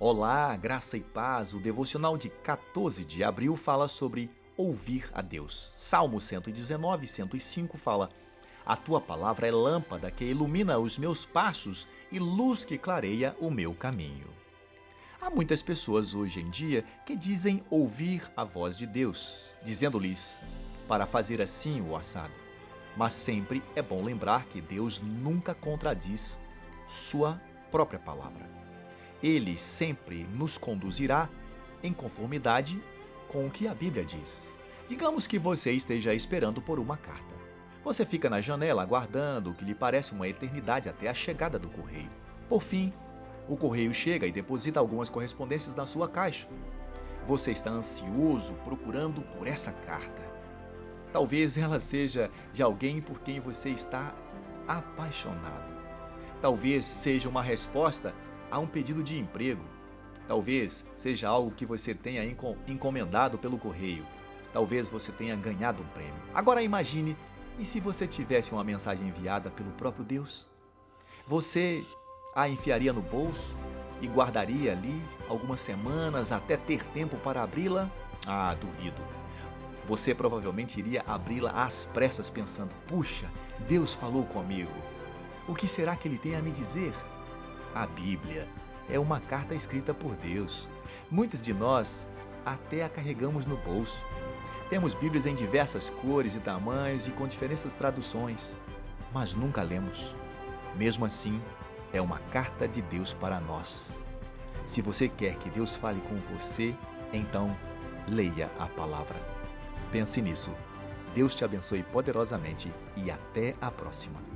Olá, graça e paz. O devocional de 14 de abril fala sobre ouvir a Deus. Salmo 119, 105 fala: A tua palavra é lâmpada que ilumina os meus passos e luz que clareia o meu caminho. Há muitas pessoas hoje em dia que dizem ouvir a voz de Deus, dizendo-lhes para fazer assim o assado. Mas sempre é bom lembrar que Deus nunca contradiz sua própria palavra. Ele sempre nos conduzirá em conformidade com o que a Bíblia diz. Digamos que você esteja esperando por uma carta. Você fica na janela aguardando o que lhe parece uma eternidade até a chegada do correio. Por fim, o correio chega e deposita algumas correspondências na sua caixa. Você está ansioso procurando por essa carta. Talvez ela seja de alguém por quem você está apaixonado. Talvez seja uma resposta a um pedido de emprego. Talvez seja algo que você tenha encomendado pelo correio. Talvez você tenha ganhado um prêmio. Agora imagine, e se você tivesse uma mensagem enviada pelo próprio Deus? Você a enfiaria no bolso e guardaria ali algumas semanas até ter tempo para abri-la? Ah, duvido. Você provavelmente iria abri-la às pressas pensando: puxa, Deus falou comigo. O que será que ele tem a me dizer? A Bíblia é uma carta escrita por Deus. Muitos de nós até a carregamos no bolso. Temos Bíblias em diversas cores e tamanhos e com diferentes traduções, mas nunca lemos. Mesmo assim, é uma carta de Deus para nós. Se você quer que Deus fale com você, então leia a palavra. Pense nisso. Deus te abençoe poderosamente e até a próxima.